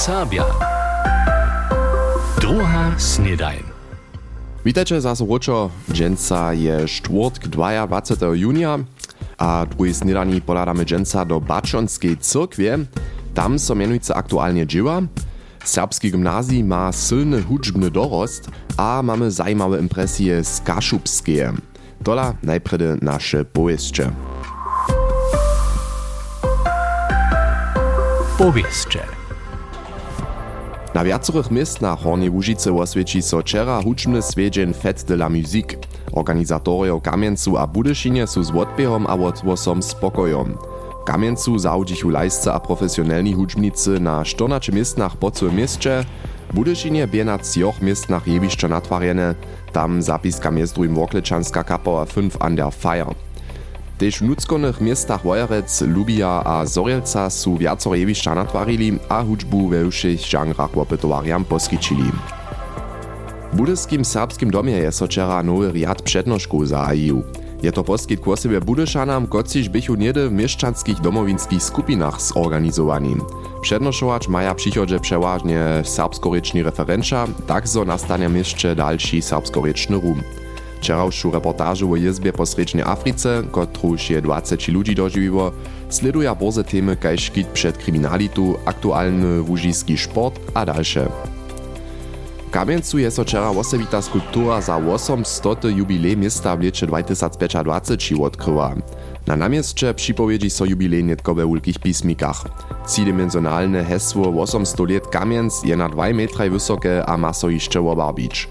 Serbia. Druga snedajn. Witajcie zase Ročo. Dženca je štvrtk 22. junia, a drugi snedani poladamy dženca do Bačonskej cyrkwie. Tam so mianujce aktualnie dzieła. Serbski gimnazji ma silny hudźbny dorost, a mamy zajímawe impresje z Kaszubskie. Tola najpredy nasze powieście. Powieście. Na wiacorych miejsc na Hornej Łužice oswieci so wczera hučbny swiedźeń Fête de la Musique. Organizatorjo Kamieńcu a Budyszynie su z odbiehom a odgłosom spokojom. W Kamieńcu zaudzichu lajsce a profesjonalni hučbnicy na 14 miejscach po całym mieście, Budyszynie bie na cioch miejscach jebiszczo natwarjene, tam zapiska jest drugim Woklečanska kapała 5 an der Feier. Tež v nuckonych miestach Wojerec, Lubija a Zorielca su viacore jewišća natwarili a hudžbu we všich žanrach opytowariam poskyčili. W budyskim serbskim domie je so wczera nowy riad przednoszku zahajił. Je to poskyt kłosybie budyšanam, kociž bychu niedy w mieszczanskich domowinskich skupinach zorganizowani. Przednoszować maja przychodzie przeważnie serbskoryczni referenča, tak zo nastanie mieście dalszy serbskoryczny rum. Wczorajszą reportażu o jezbie po Srednjej Afryce, kotruż je 20 ludzi dożywiło, sleduja boze temy kaž škit przed kriminalitu, aktualny łużyski sport a dalsze. Kamieńcu je so wczera osobita skulptura za 800. jubilej miasta w lecie 2025 odkryła. Na namieście przypowiedzi so jubilej netko we wielkich pismikach. Tridimensjonalne hesło 800 lat Kamienc je na 2 metry wysokie a ma so jeszcze obarbić.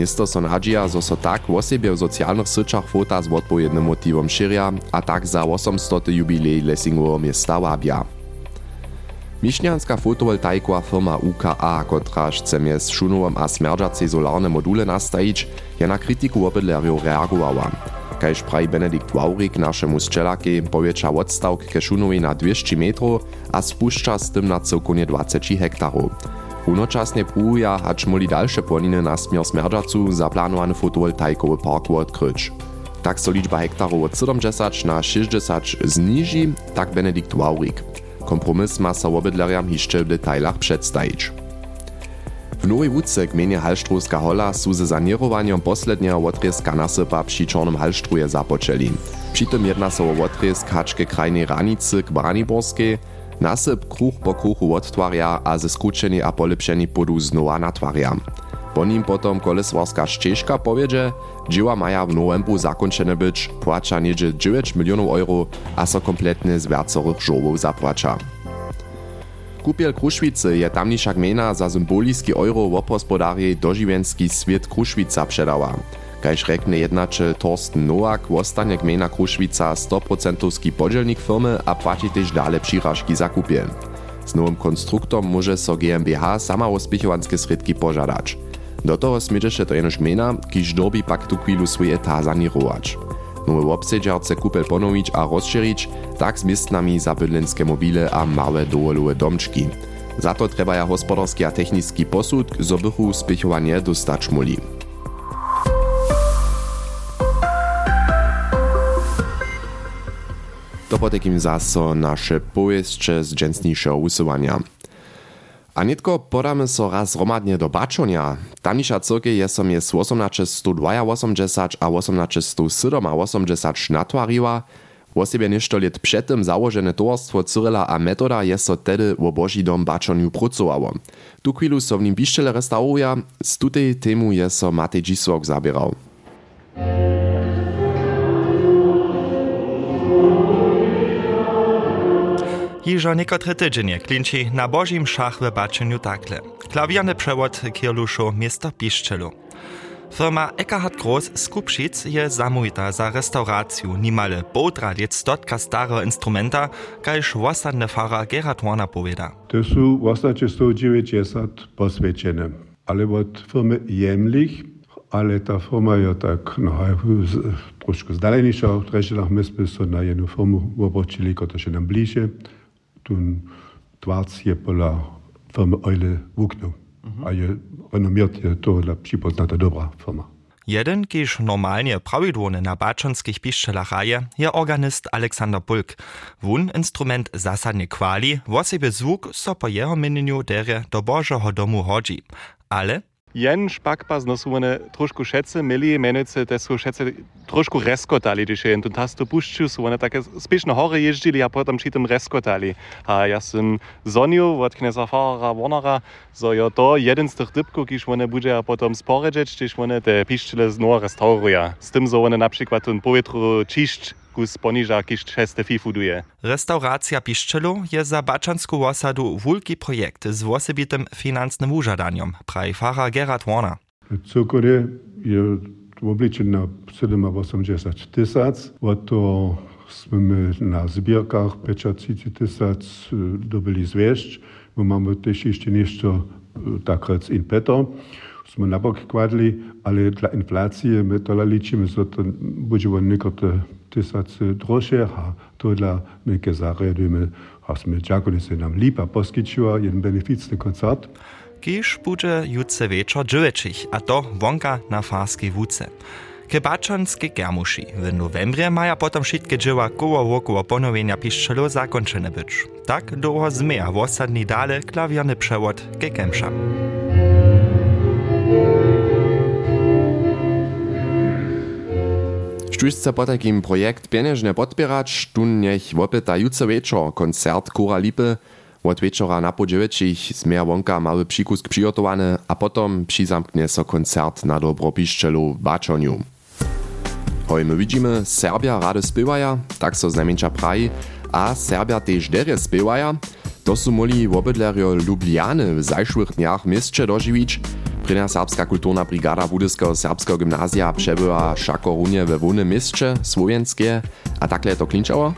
Miasto so nadzieja, zo so tak w osobie w socjalnych syczach fota z odpowiednim motywom širja, a tak za 800. jubilej Lessingowo miasta wabia. Mišňanská fotowoltaiková firma UKA, kotraž chce mjez Šunovom a smerdžacej solarne module nastajić, je na kritiku obydlerjów reagowała. Kaž pravi Benedikt Waurik našemu sčelake, powiecza odstawk ke Šunowej na 200 metrów, a spuszcza z tym na całkonie 20 hektarów. Runočasne pruja hač moli dalsze płoniny na smier smerdžacu zaplanowany fotowoltaikowy park odkryć. Tak so liczba hektarów od 70 na 60 zniži, tak Benedikt Waurik. Kompromis ma so obydlerjam jeszcze w detailach przedstawić. W Nowej Wódce gminie Halštrovska hola su ze sanierowaniem poslednjeho odrezka nasypa przy Czarnym Halštruje započeli. Przy tym jedna o odrezk hačke krajnej ranicy k Braniborskiej, nasyp kruch po kruchu odtwarja a ze skručeni a polepšeni podu znowa natwarja. Po nim potom koleswarska ścieżka powiedzie, dzieła maja w novembru zakończone być, płaca niedzie 9 milionów euro, a so kompletnie z wiacorych żołów zapłaca. Kupiel Kruszwicy je tamniejsza gmina za symboliski euro wopospodarje dożywienski świat Kruszwica przedała. Kaž rekne jednače Torsten Nowak, ostanie gmina Kruszwica 100% podzielnik firmy a płaci też dalej przyrażki za kupiel. Z nowym konstruktom może so GmbH sama ospichowanskie sredki pożadać. Do toho smieđeše to jenož gmina, kiž dobi pak tu chwilu swoje eta sanirować. Nowy obsedźar chce kupel ponowić a rozširić, tak z miestnami za bydlenskie mobile a małe dowolowe domczki. Za to treba ja hospodarski a techniski posud, zo bychu spichowanie dostać muli. To potekim zaso nasze powieście z dżęsniejszego usuwania. A nitko podamy so raz romadnie do Baczonia. Tamnisza cyrkie je som je z 1882 a 1887 natwariła. Wosebie ništo let przedtem założone towarstwo Cyrila a Metoda je so tedy wo Boží dom Baczoniu pracowało. Tu chwilu so w nim biszczele restauruja, z tutej temu je so Matej Dzisłok zabierał. Jižo niekotre tydzienie klinči na Božím šach w bačeniu takle. Klawiany przewód Kierluszu miasto Piszczelu. Firma Eckhard Groß z Kupšic je zamujta za restauraciju nimale połtra let stotka starego instrumenta, kajż wostanne fara Gerhard Warner powieda. To są właśnie 190 poswięcone, ale od firmy Jemlich, ale ta firma je tak no, troszkę zdaleniejsza, treściach my so na jedną firmę obracili, która się nam bliżej. Tun twarz je pola firmy Eule Wugno. A je renommiert je to dla przypoznata dobra firma. Jeden, kiż normalnie prawidłowny na baczonskich piszczelach raje, je organist Aleksander Bulk. Wun instrument zasadnie kwali, wosebie zwuk so po jeho mieniu dere do Bożego domu hodzi. Ale Jen špakpa znosu one trošku šece mili, menujúce, te sú šece trošku reskotali, když jen tu tastu pušťu, sú one také spíš na hore ježdili a potom či tam reskotali. A ja som Zoniu od kneza Farara Warnera, so jo to jeden z tých typkov, když one bude a potom sporedžeť, když one te piščile znova restauruja. S tým, so one napríklad ten povetru čišť kus poniża kiż czeste fifuduje. Restauracja piszczelu je za baczansku osadu wulki projekt z wosebitym finansnym użadaniem, prawi fara Gerard Warner. Cukory je obličen na 87 tysac, od to jsme na zbierkach 35 tysac dobili zwieszcz, bo mamy też jeszcze nešto takrat in peto. Smo na bok kładli, ale dla inflacji my to liczymy, że to będzie niektóre tysacy droższe, a to dla myke zaredujemy, a sme dziakuli se nam lipa poskyčiła jeden beneficny koncert. Kiż bude jutce wieczor dziewięcich, a to wonka na farskiej wódce. Ke baczonskie germuši w novembrze maja potom wszystkie dzieła koło wokoło ponowienia piszczelu zakończone być. Tak długo zmieja w osadni dale klawierny przewód ke Kemsza. Štuž chce po takim projekt pienežne podpierać, tu niech wopyta jutce wieczor koncert Kura Lipy, od wieczora na po dziewięcich zmieja wonka mały przykusk przygotowany, a potom przyzamknie so koncert na dobro piszczelu w Baczoniu. Hoj, my widzimy, Serbia rady spiewaja, tak so znamienča praji, a Serbia też derje spiewaja. To su moli wobydlerio Ljubljany w zajszłych dniach mieście dożywić. Prina serbska kulturna brigada Budyskiego serbskiego gimnazja przebyła szakorunie we wójnym mieście słowenskie, a takle to klinčało?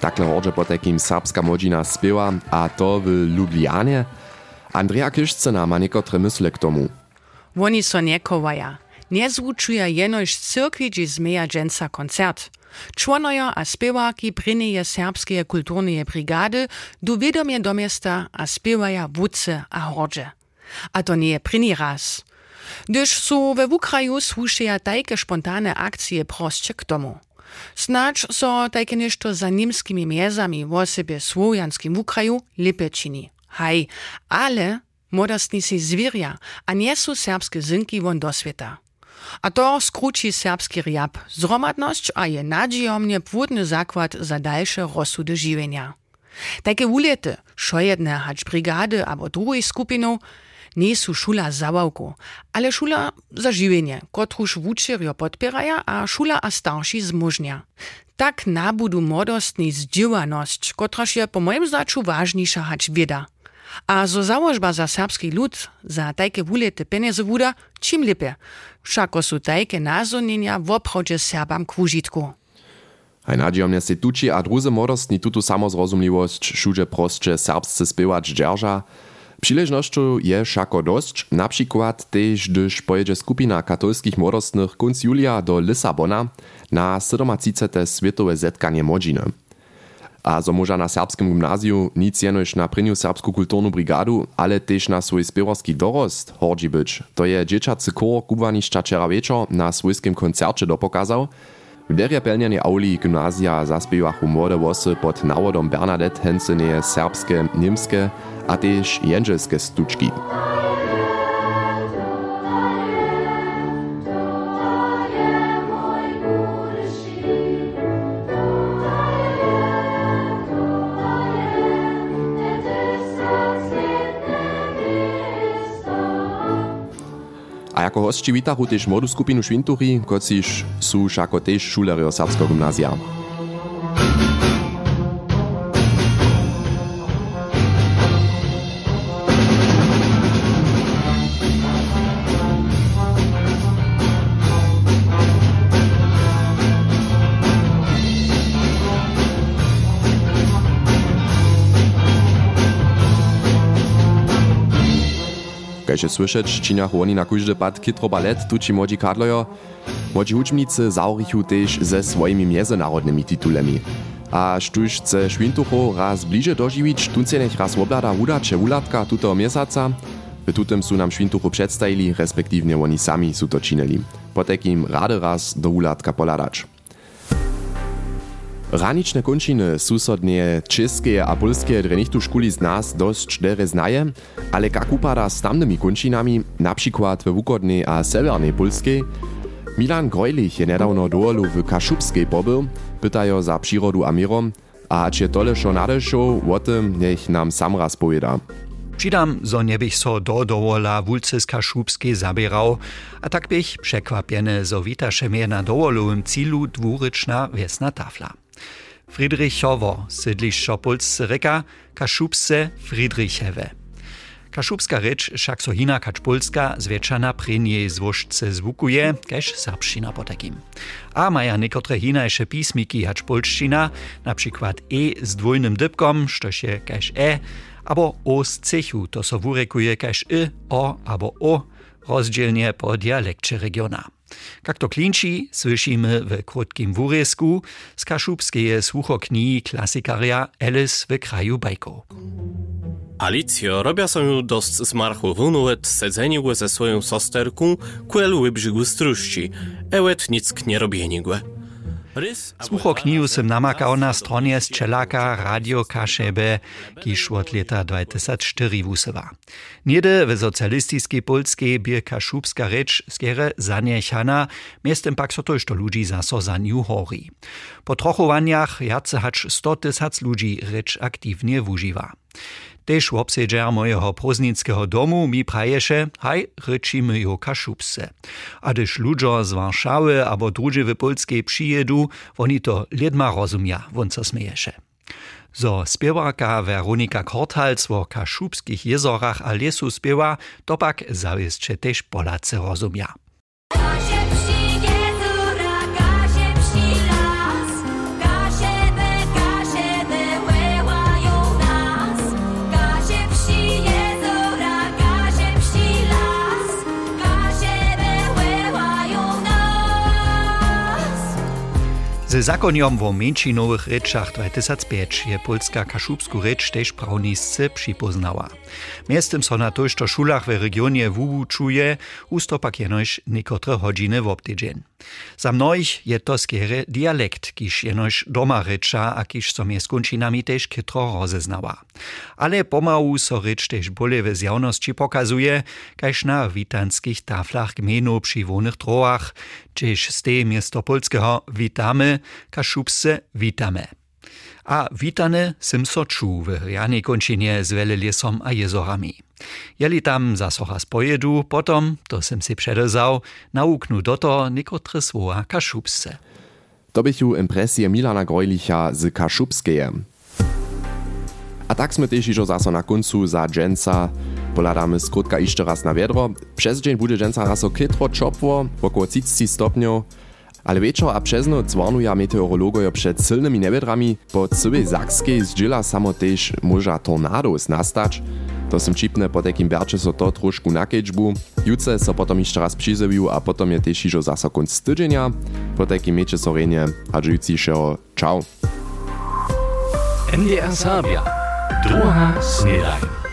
Takle hodže po takim serbska młodzina spiewa, a to w Ljubljanie. Andrea Kiszcena ma niekotre mysle k tomu. Oni so niekowaja. Nie zvučuje jenož cyrkvi, dži zmeja koncert. Čłonoja a spěwaki prineje serbskeje kulturneje brigady du vědomje do miasta a spěwaja wudce a hordže. A to nie je prini raz. Gdyż su we Ukraju tajke spontane akcije prostše k tomu. Snacz so tajke nešto za nimskimi miezami w osobie słowianskim w Ukraju lepe čini. Haj, ale modostni si zwirja, a nie su serbskie zynki won do sveta. A to skruči serbski riab, zromadność a je nadziejomnie płódny zakład za dalsze rozsudy żywienia. Takie ulety, szojedne hać brigady albo drugiej skupinu, nie su szula zawałku, ale szula za żywienie, kotruż wučerjo podpieraja, a szula a starsi zmużnia. Tak nabudu modostni zdziwaność, kotraż je po moim zaczu ważniejsza hać bieda. A zo za serbski lud, za tajke wulety pieniądze wuda, czym lepiej. Wszako su tajke nazonienia w obchodzie Serbam k užitku. Aj nadziejomne se tuči a druze modostni tutu samozrozumliwość šuže prostše serbsce spiewać dzierża. Przyleżnością je szako dość, na przykład też, gdyż pojedzie skupina katolskich młodostnych kunc Julia do Lisabona na 37. Światowe zetkanie młodziny. A zo może na serbskim gimnazju nic jenoś na prynju serbsku kulturnu brigadu, ale też na swój spiewarski dorost hordzi być. To je dzieciacy kor kubaniszcza wczera wieczor na swojskim koncercie dopokazał. W derje pelnianie auli gimnazja zaspiewachu młode wosy pod nawodom Bernadette Henseneje serbskie, niemskie, a też jędrzelskie stuczki. jako host wita hutiš modu skupinu Švintuchy, kociš sú šakotež šulerjo Serbského gymnázia. Gimnazja. Kaj Kaž je słyšeć, činjach oni na kóždy pad kitro balet, tuči młodzi kadlojo. Młodzi učbnicy zaurichu tež ze svojimi mjezynarodnymi titulemi. A štuž chce Švintucho raz bliže dožiwić, tunce nech raz oblada hudače ulatka tuto mjesaca. W tutem su nam Švintuchu przedstawili, respektywnie oni sami su to činili. Potek im rady raz do ulatka poladać. Ranične končiny susodnie české a polskie drenichtu škuli z nas dosť dere znaje, ale jak upada s tamnymi končinami, na przykład w wukodnej a severnej polskiej, Milan Grojlich je nedawno doolu w Kaszubskiej pobył, pytajo za przyrodu a mirom, a czy tole šo nadešo, o tym niech nam sam raz powieda. Přidam, zo nebych so do dowola wulce z Kaszubskiej zabierał, a tak bych przekwapiony, zo witasze mnie na dowolowym cilu dwuryczna wiesna tafla. Friedrichowo, sydlišćo Polsce reka, Kaszubse Friedrichewe. Kaszubska rycz však so hina kač polska zwieczana przy niej złożce zwukuje, keż serbszczyna po takim. A maja niekotre hinajsze pismiki polszczyna, na przykład e z dwójnym dybkom, što się keż e, abo o z cechu, to so wurekuje keż y, o abo o, rozdzielnie po dialekcie regiona. Jak to klinči, słyszymy w krótkim wurysku z kaszubskiej słuchokni klasikaria Alice w kraju bajko. Alicjo, robia sobie dost zmarchu wunuet sedzeniłe ze swoją sosterką ku elu brzegu struści, ewet nic nie robienigłe. Słuchokniju sem namakał na stronie z Čelaka Radio Kaszebe, kiż od lata 2004 wusywa. Niede w socjalistycznej polskiej bir kaszubska rzecz skiere zaniechana, miestem pak so to ludzi za so za hori. Po trochowaniach jace hacz 100 tysac ludzi rzecz aktywnie wużywa. Tež obsedžer mojeho proznickeho domu mi praješe, haj, rečimy jo kaszubse. A gdyż ludzo z Warszawy albo drugie w Polskiej przyjedu, oni to ledma rozumia, won co smeješe. Zo spiewarka Veronika Korthals wo kaszubskich jezorach a lesu spiewa, to pak zawieszcze też Polacy rozumia. Z zakoniom wo menšinowych rečach 2005 je polska kaszubsku recz też prawnisce przypoznała. Miestem so na tożto szulach w regionie wuwuczuje, ustopak jenoś niekotre godziny w obtydzień. Za mnoich je to skiere dialekt, kiż jenoś doma recza, a kiż so končinami też kytro rozeznała. Ale pomału so recz też bole w zjawności pokazuje, każ na witanskich taflach gmenu przy wolnych troach, czyż z tej miasto polskiego witamy, kaszubse witamy. A witane sim so czu w Janej končinie z Weleliesom a jezorami. Jeli tam zaso raz pojedu, potom, to sim si předezał, nauknu do to niekotre słowa kaszubse. To bychu impresje Milana Grojlicha z Kaszubskeje. A tak sme ižo zaso na koncu za dženca poladamy skrótka jeszcze raz na wiadro. Przez dzień bude dženca raso kytro czopło, około 30 stopniów, ale wieczor a przez noc warnuja meteorologoja przed silnymi nevedrami, po całej Zakskiej zdziela samo też może tornados nastać. To sem čipne, po takim berče so to trošku na kečbu. Juce so potom jeszcze raz přizeviu a potom je też ižo zasa konc tydzenia. Po takim meče so renje a žujúcíšeho čau. NDR Sabia. Druga Snedajn.